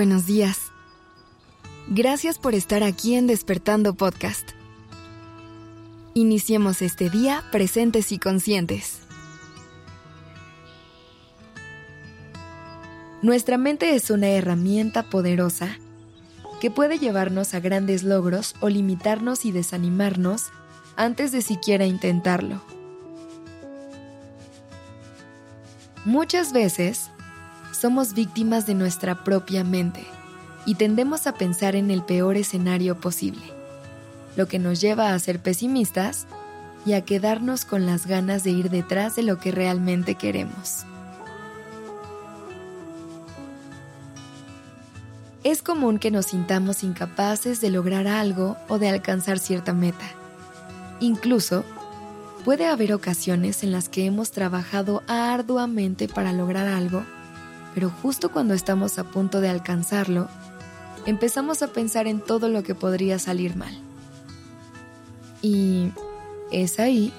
Buenos días. Gracias por estar aquí en Despertando Podcast. Iniciemos este día presentes y conscientes. Nuestra mente es una herramienta poderosa que puede llevarnos a grandes logros o limitarnos y desanimarnos antes de siquiera intentarlo. Muchas veces somos víctimas de nuestra propia mente y tendemos a pensar en el peor escenario posible, lo que nos lleva a ser pesimistas y a quedarnos con las ganas de ir detrás de lo que realmente queremos. Es común que nos sintamos incapaces de lograr algo o de alcanzar cierta meta. Incluso, puede haber ocasiones en las que hemos trabajado arduamente para lograr algo, pero justo cuando estamos a punto de alcanzarlo, empezamos a pensar en todo lo que podría salir mal. Y es ahí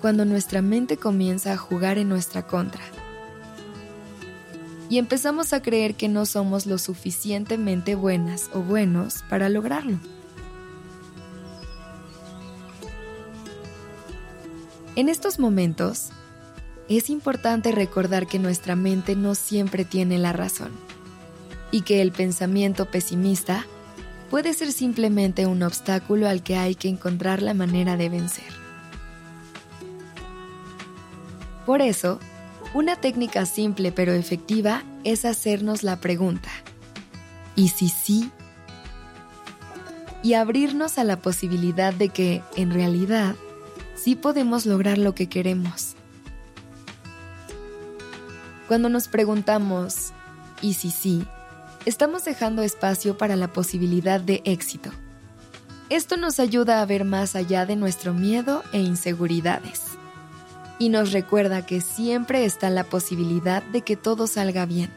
cuando nuestra mente comienza a jugar en nuestra contra y empezamos a creer que no somos lo suficientemente buenas o buenos para lograrlo. En estos momentos, es importante recordar que nuestra mente no siempre tiene la razón y que el pensamiento pesimista puede ser simplemente un obstáculo al que hay que encontrar la manera de vencer. Por eso, una técnica simple pero efectiva es hacernos la pregunta, ¿y si sí? Y abrirnos a la posibilidad de que, en realidad, sí podemos lograr lo que queremos. Cuando nos preguntamos, ¿y si sí? Estamos dejando espacio para la posibilidad de éxito. Esto nos ayuda a ver más allá de nuestro miedo e inseguridades y nos recuerda que siempre está la posibilidad de que todo salga bien.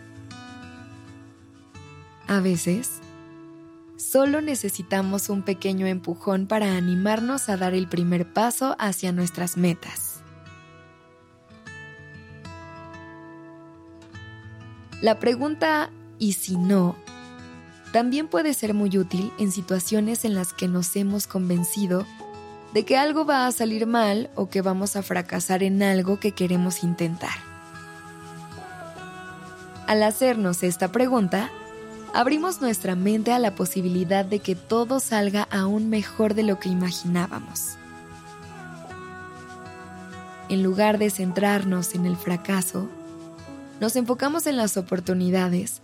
A veces, solo necesitamos un pequeño empujón para animarnos a dar el primer paso hacia nuestras metas. La pregunta ¿y si no? también puede ser muy útil en situaciones en las que nos hemos convencido de que algo va a salir mal o que vamos a fracasar en algo que queremos intentar. Al hacernos esta pregunta, abrimos nuestra mente a la posibilidad de que todo salga aún mejor de lo que imaginábamos. En lugar de centrarnos en el fracaso, nos enfocamos en las oportunidades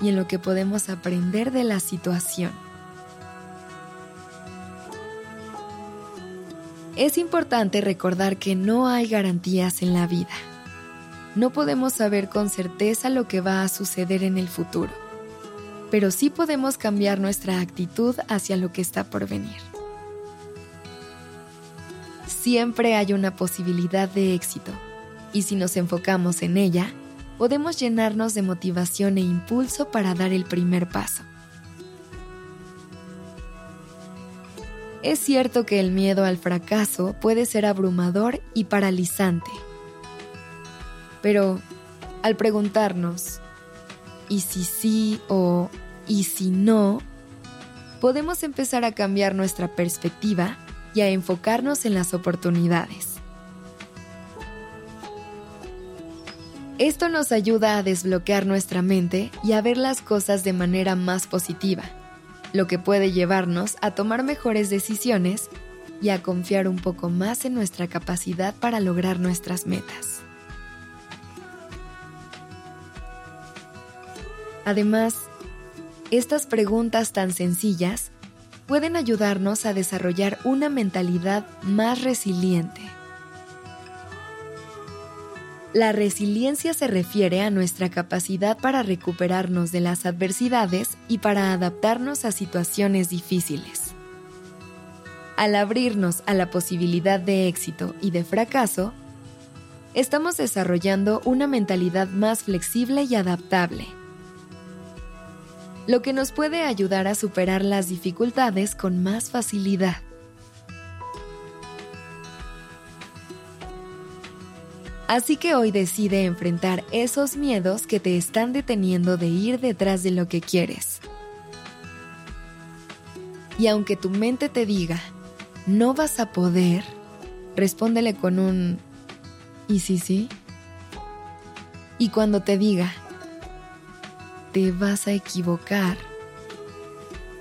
y en lo que podemos aprender de la situación. Es importante recordar que no hay garantías en la vida. No podemos saber con certeza lo que va a suceder en el futuro, pero sí podemos cambiar nuestra actitud hacia lo que está por venir. Siempre hay una posibilidad de éxito, y si nos enfocamos en ella, podemos llenarnos de motivación e impulso para dar el primer paso. Es cierto que el miedo al fracaso puede ser abrumador y paralizante. Pero al preguntarnos, ¿y si sí o ¿y si no? podemos empezar a cambiar nuestra perspectiva y a enfocarnos en las oportunidades. Esto nos ayuda a desbloquear nuestra mente y a ver las cosas de manera más positiva lo que puede llevarnos a tomar mejores decisiones y a confiar un poco más en nuestra capacidad para lograr nuestras metas. Además, estas preguntas tan sencillas pueden ayudarnos a desarrollar una mentalidad más resiliente. La resiliencia se refiere a nuestra capacidad para recuperarnos de las adversidades y para adaptarnos a situaciones difíciles. Al abrirnos a la posibilidad de éxito y de fracaso, estamos desarrollando una mentalidad más flexible y adaptable, lo que nos puede ayudar a superar las dificultades con más facilidad. Así que hoy decide enfrentar esos miedos que te están deteniendo de ir detrás de lo que quieres. Y aunque tu mente te diga, no vas a poder, respóndele con un ¿y si sí? Y cuando te diga, te vas a equivocar,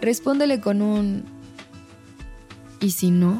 respóndele con un ¿y si no?